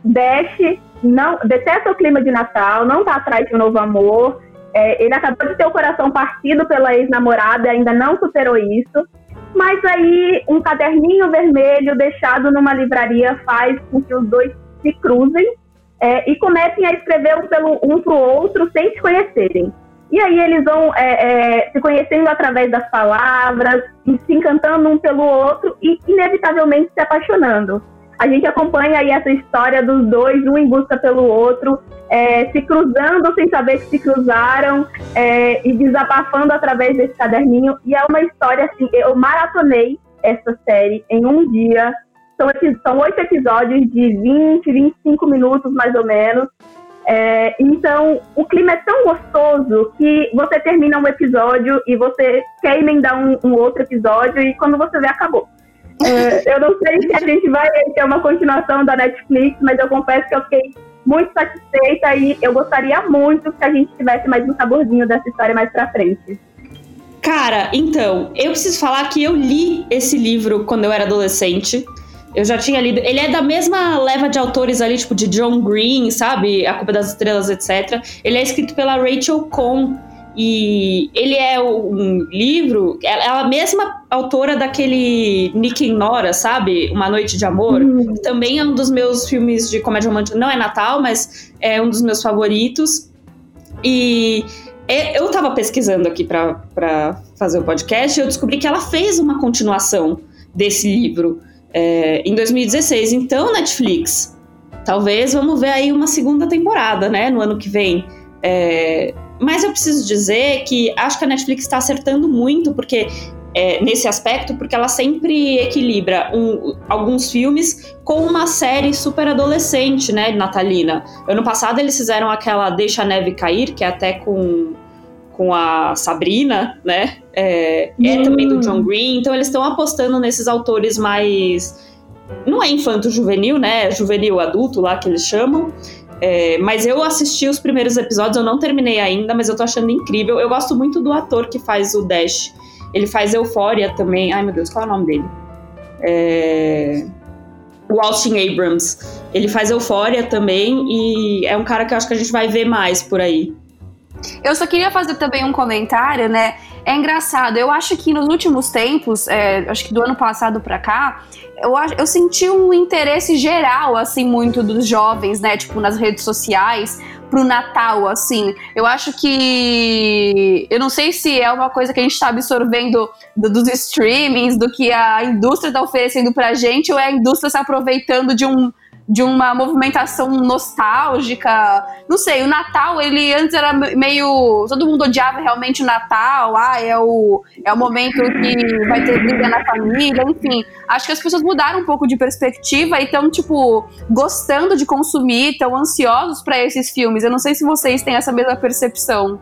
Beth não detesta o clima de Natal, não tá atrás de um novo amor. É, ele acabou de ter o coração partido pela ex-namorada, ainda não superou isso. Mas aí um caderninho vermelho deixado numa livraria faz com que os dois se cruzem é, e comecem a escrever um, pelo, um pro outro sem se conhecerem. E aí eles vão é, é, se conhecendo através das palavras, se encantando um pelo outro e inevitavelmente se apaixonando. A gente acompanha aí essa história dos dois, um em busca pelo outro, é, se cruzando sem saber que se cruzaram é, e desabafando através desse caderninho. E é uma história assim, eu maratonei essa série em um dia. São, são oito episódios de 20, 25 minutos mais ou menos. É, então, o clima é tão gostoso que você termina um episódio e você quer emendar um, um outro episódio e quando você vê, acabou. É, eu não sei se a gente vai ter uma continuação da Netflix, mas eu confesso que eu fiquei muito satisfeita e eu gostaria muito que a gente tivesse mais um saborzinho dessa história mais pra frente. Cara, então, eu preciso falar que eu li esse livro quando eu era adolescente. Eu já tinha lido. Ele é da mesma leva de autores ali, tipo de John Green, sabe? A Culpa das Estrelas, etc. Ele é escrito pela Rachel Cohn. E ele é um livro. Ela é a mesma autora daquele Nick Nora, sabe? Uma Noite de Amor. Uhum. Também é um dos meus filmes de comédia romântica. Não é Natal, mas é um dos meus favoritos. E é, eu tava pesquisando aqui para fazer o podcast e eu descobri que ela fez uma continuação desse livro é, em 2016. Então, Netflix, talvez vamos ver aí uma segunda temporada, né? No ano que vem. É, mas eu preciso dizer que acho que a Netflix está acertando muito, porque é, nesse aspecto, porque ela sempre equilibra um, alguns filmes com uma série super adolescente, né, natalina. Ano passado eles fizeram aquela Deixa a Neve Cair, que é até com, com a Sabrina, né, é, hum. é também do John Green, então eles estão apostando nesses autores mais... Não é infanto-juvenil, né, é juvenil adulto lá que eles chamam, é, mas eu assisti os primeiros episódios, eu não terminei ainda, mas eu tô achando incrível. Eu gosto muito do ator que faz o Dash. Ele faz Eufória também. Ai, meu Deus, qual é o nome dele? É... O Austin Abrams. Ele faz Eufória também e é um cara que eu acho que a gente vai ver mais por aí. Eu só queria fazer também um comentário, né? É engraçado, eu acho que nos últimos tempos, é, acho que do ano passado para cá, eu, eu senti um interesse geral, assim, muito dos jovens, né? Tipo, nas redes sociais, pro Natal, assim. Eu acho que. Eu não sei se é uma coisa que a gente tá absorvendo do, dos streamings, do que a indústria tá oferecendo pra gente, ou é a indústria se aproveitando de um de uma movimentação nostálgica. Não sei, o Natal, ele antes era meio. Todo mundo odiava realmente o Natal. Ah, é o, é o momento que vai ter briga na família, enfim. Acho que as pessoas mudaram um pouco de perspectiva e estão, tipo, gostando de consumir, estão ansiosos para esses filmes. Eu não sei se vocês têm essa mesma percepção.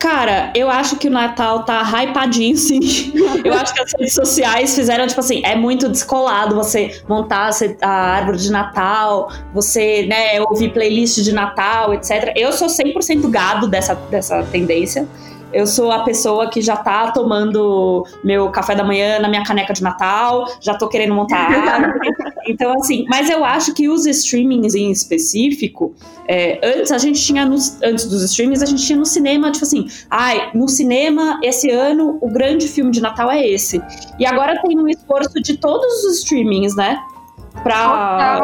Cara, eu acho que o Natal tá hypadinho, sim. <laughs> Eu acho que as redes sociais fizeram, tipo assim, é muito descolado você montar a árvore de Natal, você, né, ouvir playlist de Natal, etc. Eu sou 100% gado dessa, dessa tendência. Eu sou a pessoa que já tá tomando meu café da manhã na minha caneca de Natal, já tô querendo montar <laughs> árvore. Então, assim, mas eu acho que os streamings em específico, é, antes a gente tinha, nos, antes dos streamings, a gente tinha no cinema, tipo assim, ai, no cinema, esse ano, o grande filme de Natal é esse. E agora tem um esforço de todos os streamings, né? Pra,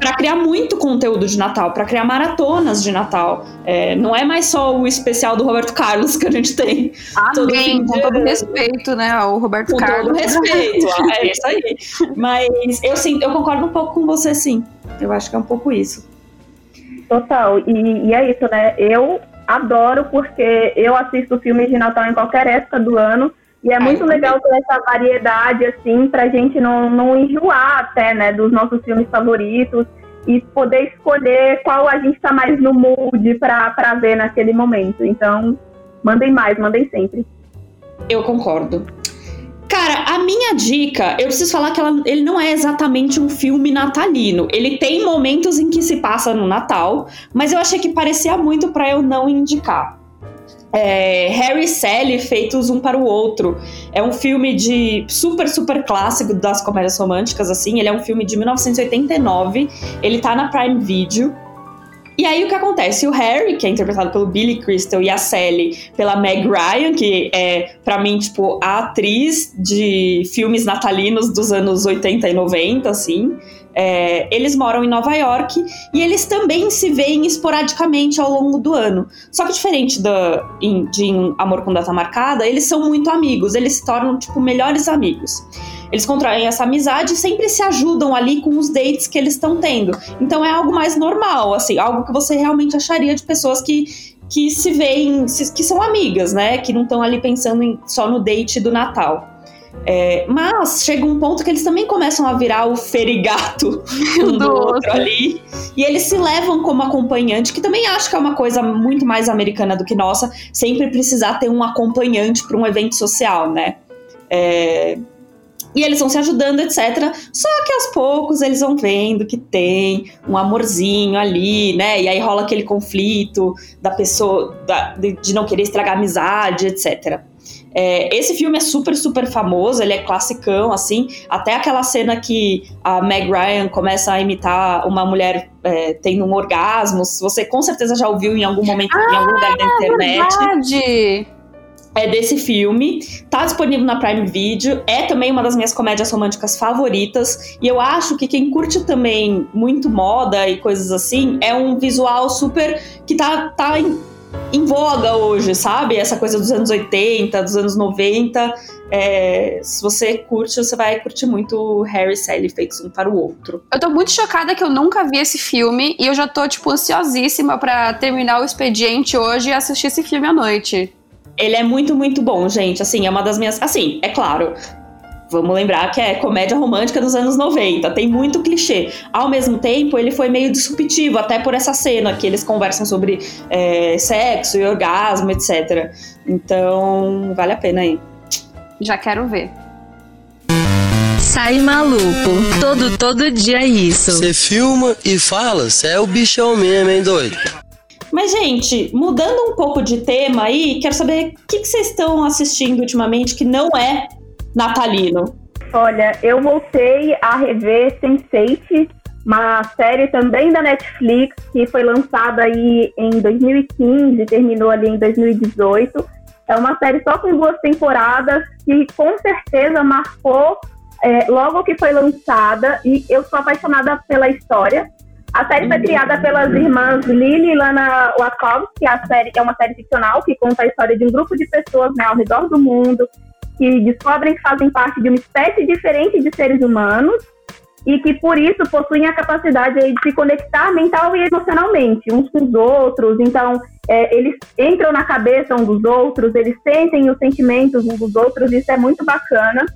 para criar muito conteúdo de Natal, para criar maratonas de Natal. É, não é mais só o especial do Roberto Carlos que a gente tem. Amém, com todo respeito, né, ao Roberto com Carlos. Com todo respeito, é <laughs> isso aí. Mas eu, sim, eu concordo um pouco com você, sim. Eu acho que é um pouco isso. Total, e, e é isso, né? Eu adoro porque eu assisto filmes de Natal em qualquer época do ano e é muito legal ter essa variedade, assim, pra gente não, não enjoar até, né, dos nossos filmes favoritos e poder escolher qual a gente tá mais no mood pra, pra ver naquele momento. Então, mandem mais, mandem sempre. Eu concordo. Cara, a minha dica, eu preciso falar que ela, ele não é exatamente um filme natalino. Ele tem momentos em que se passa no Natal, mas eu achei que parecia muito para eu não indicar é, Harry e Sally feitos um para o outro. É um filme de super, super clássico das comédias românticas, assim. Ele é um filme de 1989. Ele tá na Prime Video. E aí o que acontece? O Harry, que é interpretado pelo Billy Crystal, e a Sally pela Meg Ryan, que é, para mim, tipo, a atriz de filmes natalinos dos anos 80 e 90, assim. É, eles moram em Nova York e eles também se veem esporadicamente ao longo do ano. Só que diferente da, de Amor com Data Marcada, eles são muito amigos, eles se tornam, tipo, melhores amigos. Eles contraem essa amizade e sempre se ajudam ali com os dates que eles estão tendo. Então é algo mais normal, assim, algo que você realmente acharia de pessoas que, que se veem, que são amigas, né? Que não estão ali pensando em, só no date do Natal. É, mas chega um ponto que eles também começam a virar o ferigato <laughs> um do outro ali. E eles se levam como acompanhante, que também acho que é uma coisa muito mais americana do que nossa, sempre precisar ter um acompanhante para um evento social, né? É, e eles vão se ajudando, etc. Só que aos poucos eles vão vendo que tem um amorzinho ali, né? E aí rola aquele conflito da pessoa, da, de, não querer estragar a amizade, etc. É, esse filme é super, super famoso, ele é classicão, assim. Até aquela cena que a Meg Ryan começa a imitar uma mulher é, tendo um orgasmo. Você com certeza já ouviu em algum momento, ah, em algum lugar da ah, internet. Verdade é desse filme, tá disponível na Prime Video, é também uma das minhas comédias românticas favoritas, e eu acho que quem curte também muito moda e coisas assim, é um visual super que tá, tá em, em voga hoje, sabe? Essa coisa dos anos 80, dos anos 90. É, se você curte, você vai curtir muito Harry e Sally feitos um para o outro. Eu tô muito chocada que eu nunca vi esse filme e eu já tô, tipo, ansiosíssima para terminar o expediente hoje e assistir esse filme à noite. Ele é muito, muito bom, gente. Assim, é uma das minhas. Assim, é claro. Vamos lembrar que é comédia romântica dos anos 90, tem muito clichê. Ao mesmo tempo, ele foi meio disruptivo, até por essa cena que eles conversam sobre é, sexo e orgasmo, etc. Então, vale a pena aí. Já quero ver. Sai maluco, todo, todo dia é isso. Você filma e fala, você é o bichão mesmo, hein, doido? Mas, gente, mudando um pouco de tema aí, quero saber o que, que vocês estão assistindo ultimamente que não é natalino. Olha, eu voltei a rever Sense8, uma série também da Netflix que foi lançada aí em 2015, terminou ali em 2018. É uma série só com duas temporadas que com certeza marcou é, logo que foi lançada e eu sou apaixonada pela história. A série foi criada pelas irmãs Lily e Lana Wachowski. A série é uma série ficcional que conta a história de um grupo de pessoas né, ao redor do mundo que descobrem que fazem parte de uma espécie diferente de seres humanos e que por isso possuem a capacidade de se conectar mental e emocionalmente uns com os outros. Então, é, eles entram na cabeça um dos outros, eles sentem os sentimentos uns dos outros. Isso é muito bacana.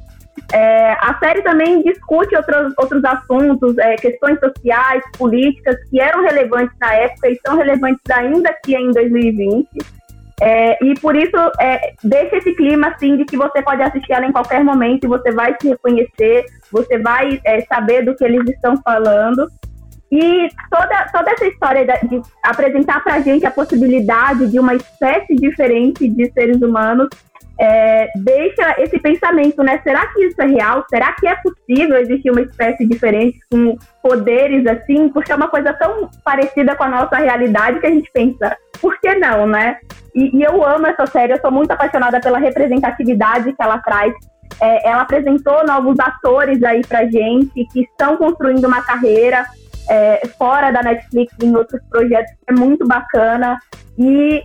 É, a série também discute outros, outros assuntos, é, questões sociais, políticas, que eram relevantes na época e são relevantes ainda aqui em 2020. É, e por isso é, deixa esse clima assim de que você pode assistir ela em qualquer momento e você vai se reconhecer, você vai é, saber do que eles estão falando. E toda, toda essa história de, apresentar para a gente a possibilidade de uma espécie diferente de seres humanos é, deixa esse pensamento, né? Será que isso é real? Será que é possível existir uma espécie diferente com poderes assim? Porque é uma coisa tão parecida com a nossa realidade que a gente pensa, por que não, né? E, e eu amo essa série, eu sou muito apaixonada pela representatividade que ela traz. É, ela apresentou novos atores aí pra gente que estão construindo uma carreira é, fora da Netflix em outros projetos, é muito bacana. E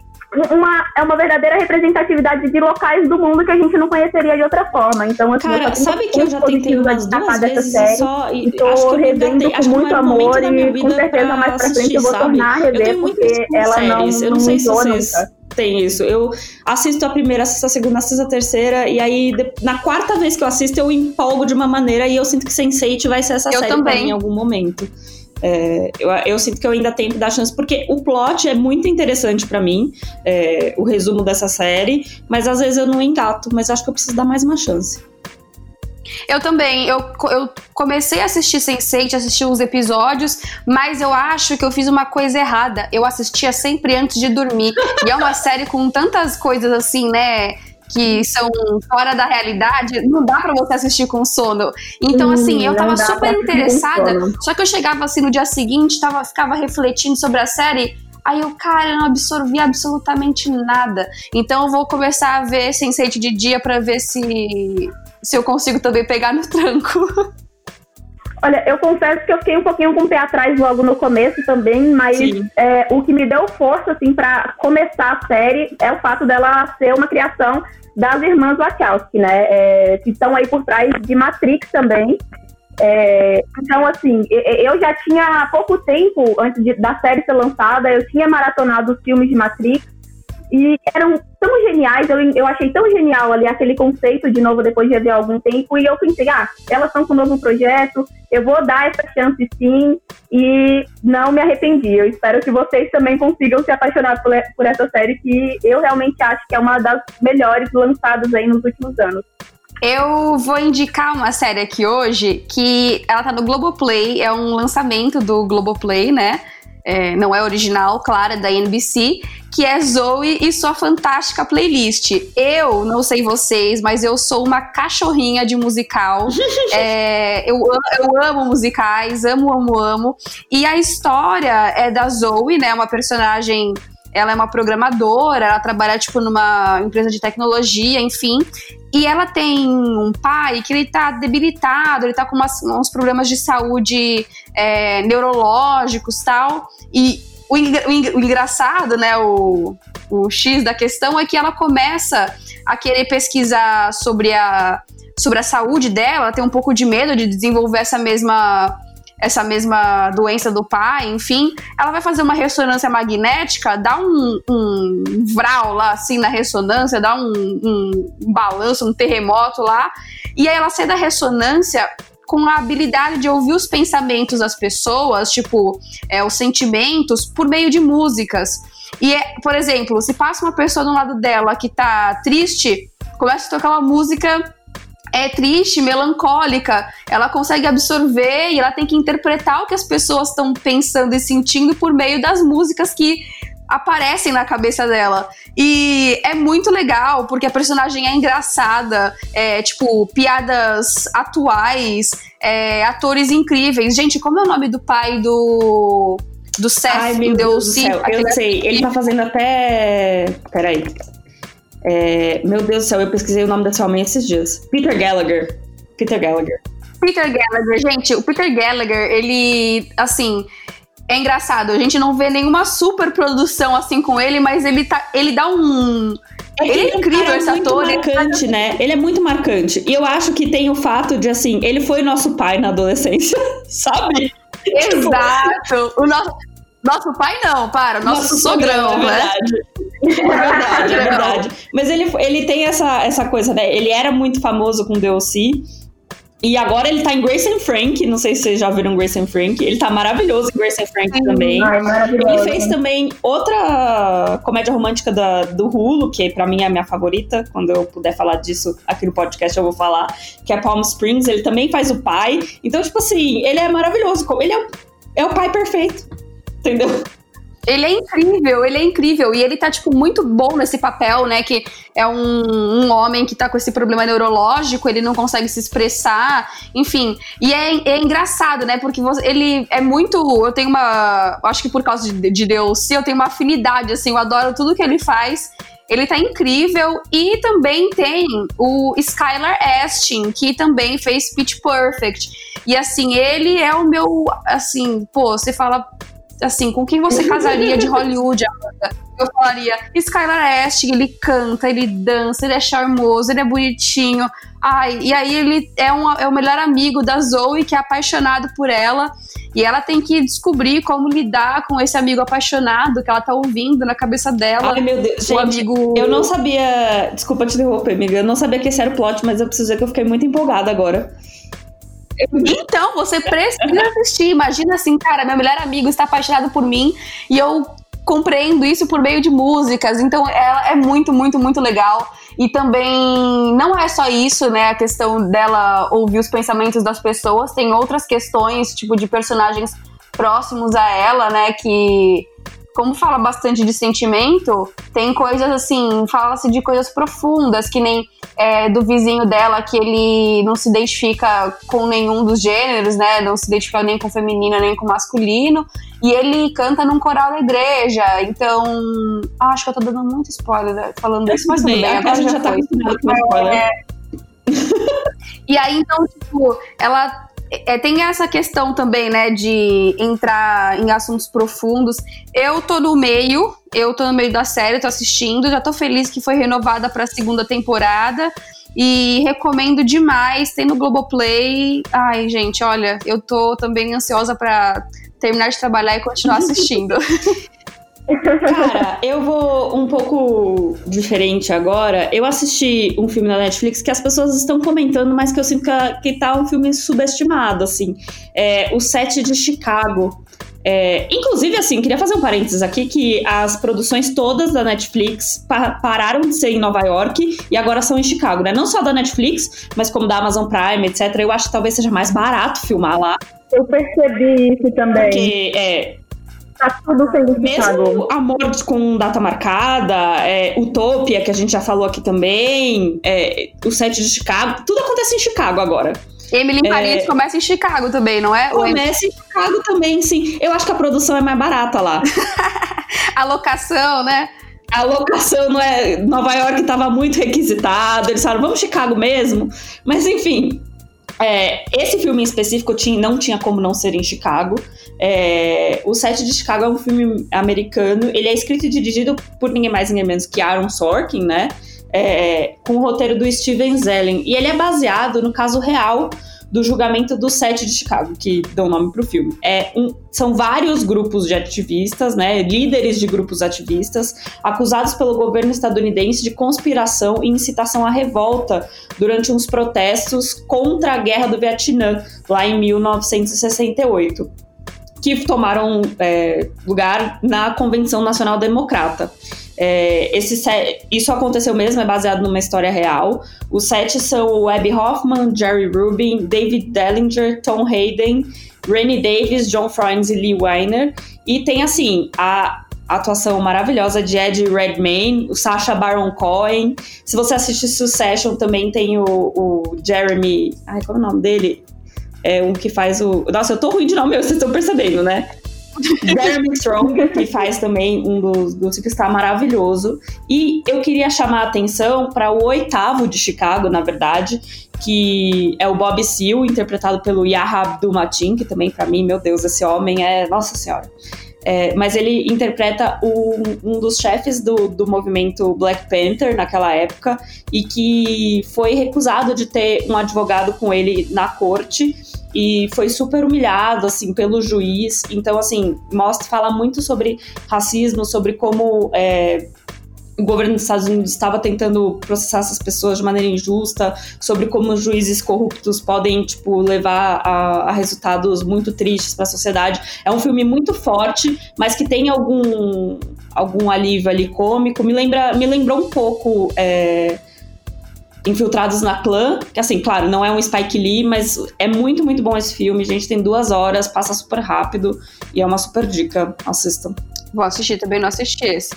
uma, é uma verdadeira representatividade de locais do mundo que a gente não conheceria de outra forma. Então, assim, Cara, sabe que eu já tentei umas duas vezes série, só e acho que revendo com muito amor e com certeza mais pra frente eu vou tornar a rever porque ela séries. não, eu não, não sei se vocês tem isso. Eu assisto a primeira, assisto a segunda, assisto a terceira, e aí na quarta vez que eu assisto eu empolgo de uma maneira e eu sinto que Sense8 vai ser essa eu série também. pra mim em algum momento. É, eu, eu, sinto que eu ainda tenho que dar chance, porque o plot é muito interessante para mim, é, o resumo dessa série, mas às vezes eu não engato, mas acho que eu preciso dar mais uma chance. Eu também, eu, eu comecei a assistir Sense8, assisti os episódios, mas eu acho que eu fiz uma coisa errada. Eu assistia sempre antes de dormir. e é uma <laughs> série com tantas coisas assim, né? Que são fora da realidade, não dá para você assistir com sono. Então, assim, eu tava super interessada, só que eu chegava assim no dia seguinte, tava, ficava refletindo sobre a série. Aí eu, cara, eu não absorvi absolutamente nada. Então eu vou começar a ver Sense8 de dia para ver se, se eu consigo também pegar no tranco. <laughs> Olha, eu confesso que eu fiquei um pouquinho com o pé atrás logo no começo também, mas é, o que me deu força, assim, para começar a série é o fato dela ser uma criação das irmãs Wachowski, né? É, que estão aí por trás de Matrix também. É, então, assim, eu já tinha há pouco tempo, antes de, da série ser lançada, eu tinha maratonado os filmes de Matrix e eram tão geniais, eu, eu achei tão genial ali aquele conceito de novo depois de haver algum tempo, e eu pensei, ah, elas estão com um novo projeto, eu vou dar essa chance sim, e não me arrependi. Eu espero que vocês também consigam se apaixonar por, por essa série, que eu realmente acho que é uma das melhores lançadas aí nos últimos anos. Eu vou indicar uma série aqui hoje que ela tá no Globoplay, é um lançamento do Globoplay, né? É, não é original, claro, é da NBC, que é Zoe e sua fantástica playlist. Eu, não sei vocês, mas eu sou uma cachorrinha de musical. <laughs> é, eu, eu amo musicais, amo, amo, amo. E a história é da Zoe, né? Uma personagem ela é uma programadora, ela trabalha tipo numa empresa de tecnologia, enfim. E ela tem um pai que ele tá debilitado, ele tá com umas, uns problemas de saúde é, neurológicos tal. E o, o, o engraçado, né, o, o X da questão é que ela começa a querer pesquisar sobre a, sobre a saúde dela, ela tem um pouco de medo de desenvolver essa mesma essa mesma doença do pai, enfim, ela vai fazer uma ressonância magnética, dá um, um vral lá, assim, na ressonância, dá um, um balanço, um terremoto lá, e aí ela sai da ressonância com a habilidade de ouvir os pensamentos das pessoas, tipo, é, os sentimentos, por meio de músicas. E, é, por exemplo, se passa uma pessoa do lado dela que tá triste, começa a tocar uma música é triste, melancólica, ela consegue absorver e ela tem que interpretar o que as pessoas estão pensando e sentindo por meio das músicas que aparecem na cabeça dela. E é muito legal, porque a personagem é engraçada, é tipo, piadas atuais, é, atores incríveis. Gente, como é o nome do pai do. Do Seth, Ai, meu Deus do céu, eu sei. Ele tá fazendo até. Peraí. É, meu Deus do céu, eu pesquisei o nome desse homem esses dias. Peter Gallagher. Peter Gallagher. Peter Gallagher, gente, o Peter Gallagher, ele, assim, é engraçado. A gente não vê nenhuma super produção assim com ele, mas ele tá, ele dá um é ele é incrível, esse ator. Ele é marcante, né? Ele é muito marcante. E eu acho que tem o fato de, assim, ele foi nosso pai na adolescência, <laughs> sabe? Exato. o nosso, nosso pai não, para, nosso, nosso sogrão, sogrão, né? <laughs> É verdade, é verdade. Mas ele, ele tem essa, essa coisa, né? Ele era muito famoso com DLC. E agora ele tá em Grace and Frank, não sei se vocês já viram Grace and Frank. Ele tá maravilhoso em Grace and Frank também. Ai, ele fez também outra comédia romântica da, do Hulu, que pra mim é a minha favorita. Quando eu puder falar disso aqui no podcast, eu vou falar. Que é Palm Springs. Ele também faz o pai. Então, tipo assim, ele é maravilhoso. Ele é, é o pai perfeito. Entendeu? Ele é incrível, ele é incrível. E ele tá, tipo, muito bom nesse papel, né? Que é um, um homem que tá com esse problema neurológico, ele não consegue se expressar, enfim. E é, é engraçado, né? Porque você, ele é muito. Eu tenho uma. Acho que por causa de, de Deus, eu tenho uma afinidade, assim, eu adoro tudo que ele faz. Ele tá incrível. E também tem o Skylar Astin, que também fez Pitch Perfect. E assim, ele é o meu. Assim, pô, você fala assim, com quem você casaria de Hollywood, Amanda? Eu falaria, Skylar Astin, ele canta, ele dança, ele é charmoso, ele é bonitinho. Ai, e aí ele é, um, é o melhor amigo da Zoe, que é apaixonado por ela. E ela tem que descobrir como lidar com esse amigo apaixonado que ela tá ouvindo na cabeça dela. Ai, meu Deus, gente, amigo... eu não sabia. Desculpa te interromper, amiga. Eu não sabia que esse era o plot, mas eu preciso dizer que eu fiquei muito empolgada agora. Então, você precisa assistir. Imagina assim, cara, meu melhor amigo está apaixonado por mim e eu compreendo isso por meio de músicas. Então, ela é muito, muito, muito legal. E também não é só isso, né? A questão dela ouvir os pensamentos das pessoas, tem outras questões, tipo de personagens próximos a ela, né? Que como fala bastante de sentimento, tem coisas assim, fala-se de coisas profundas, que nem é, do vizinho dela, que ele não se identifica com nenhum dos gêneros, né? Não se identifica nem com feminino, nem com masculino. E ele canta num coral da igreja. Então. Ah, acho que eu tô dando muito spoiler né, falando isso, mas tudo bem, a gente já tá acostumado com spoiler. É... <laughs> e aí, então, tipo, ela é, tem essa questão também, né, de entrar em assuntos profundos. Eu tô no meio, eu tô no meio da série, tô assistindo, já tô feliz que foi renovada para a segunda temporada e recomendo demais. Tem no Globoplay. Ai, gente, olha, eu tô também ansiosa para terminar de trabalhar e continuar <laughs> assistindo. <laughs> Cara, eu vou um pouco diferente agora. Eu assisti um filme na Netflix que as pessoas estão comentando, mas que eu sinto que, que tá um filme subestimado, assim. É O Sete de Chicago. É, inclusive, assim, queria fazer um parênteses aqui que as produções todas da Netflix pa pararam de ser em Nova York e agora são em Chicago, né? Não só da Netflix, mas como da Amazon Prime, etc. Eu acho que talvez seja mais barato filmar lá. Eu percebi isso também. Porque é, Tá tudo sendo Mesmo Amor com data marcada, é, Utopia, que a gente já falou aqui também, é, o set de Chicago, tudo acontece em Chicago agora. Emily em Paris é... começa em Chicago também, não é? Começa em Chicago também, sim. Eu acho que a produção é mais barata lá. <laughs> a locação, né? A locação não é. Nova York estava muito requisitado. Eles falaram, vamos Chicago mesmo. Mas enfim, é, esse filme em específico tinha, não tinha como não ser em Chicago. É, o Sete de Chicago é um filme americano. Ele é escrito e dirigido por ninguém mais ninguém menos que Aaron Sorkin, né? É, com o roteiro do Steven Zellen. E ele é baseado no caso real do julgamento do Sete de Chicago, que dão nome para o filme. É um, são vários grupos de ativistas, né, líderes de grupos ativistas, acusados pelo governo estadunidense de conspiração e incitação à revolta durante uns protestos contra a guerra do Vietnã, lá em 1968 que tomaram é, lugar na Convenção Nacional Democrata. É, esse isso aconteceu mesmo, é baseado numa história real. Os sete são o Abby Hoffman, Jerry Rubin, David Dellinger, Tom Hayden, Rennie Davis, John Friends e Lee Weiner. E tem, assim, a atuação maravilhosa de Ed Redmayne, o Sacha Baron Cohen. Se você assiste Succession, também tem o, o Jeremy... Ai, qual é o nome dele? É um que faz o... Nossa, eu tô ruim de nome, <laughs> vocês estão percebendo, né? <laughs> Jeremy Strong, que faz também um dos, dos que está maravilhoso. E eu queria chamar a atenção para o oitavo de Chicago, na verdade, que é o Bob Seale, interpretado pelo Yahya Abdul-Mateen, que também, para mim, meu Deus, esse homem é... Nossa Senhora. É, mas ele interpreta o, um dos chefes do, do movimento Black Panther naquela época e que foi recusado de ter um advogado com ele na corte e foi super humilhado assim pelo juiz. Então assim mostra fala muito sobre racismo, sobre como é, o governo dos Estados Unidos estava tentando processar essas pessoas de maneira injusta, sobre como juízes corruptos podem, tipo, levar a, a resultados muito tristes para a sociedade. É um filme muito forte, mas que tem algum, algum alívio ali cômico. Me, lembra, me lembrou um pouco. É, Infiltrados na Clã, que assim, claro, não é um Spike Lee, mas é muito, muito bom esse filme. Gente tem duas horas, passa super rápido e é uma super dica. Assistam. Vou assistir, também não assisti esse.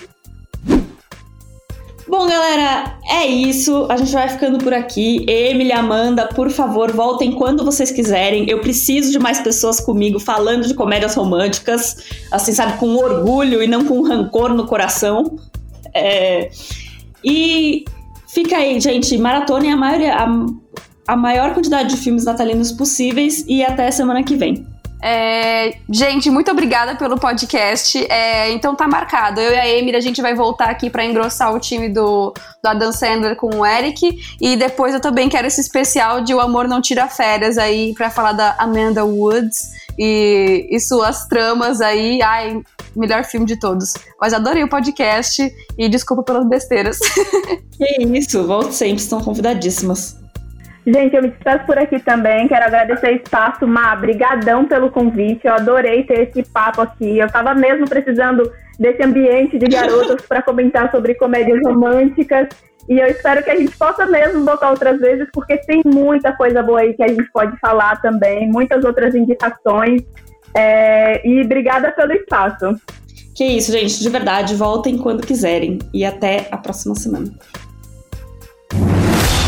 Bom, galera, é isso. A gente vai ficando por aqui. Emily, Amanda, por favor, voltem quando vocês quiserem. Eu preciso de mais pessoas comigo falando de comédias românticas, assim, sabe, com orgulho e não com rancor no coração. É... E fica aí, gente, maratona a, maioria, a, a maior quantidade de filmes natalinos possíveis e até semana que vem. É, gente, muito obrigada pelo podcast. É, então tá marcado. Eu e a Emily, a gente vai voltar aqui para engrossar o time do, do Adam Sandler com o Eric. E depois eu também quero esse especial de O Amor Não Tira Férias aí para falar da Amanda Woods e, e suas tramas aí. Ai, melhor filme de todos. Mas adorei o podcast e desculpa pelas besteiras. <laughs> Que isso, volte sempre, estão convidadíssimas. Gente, eu me despeço por aqui também. Quero agradecer o espaço, Má. Brigadão pelo convite. Eu adorei ter esse papo aqui. Eu estava mesmo precisando desse ambiente de garotas para comentar sobre comédias românticas. E eu espero que a gente possa mesmo voltar outras vezes, porque tem muita coisa boa aí que a gente pode falar também, muitas outras indicações. É... E obrigada pelo espaço. Que isso, gente, de verdade, voltem quando quiserem. E até a próxima semana.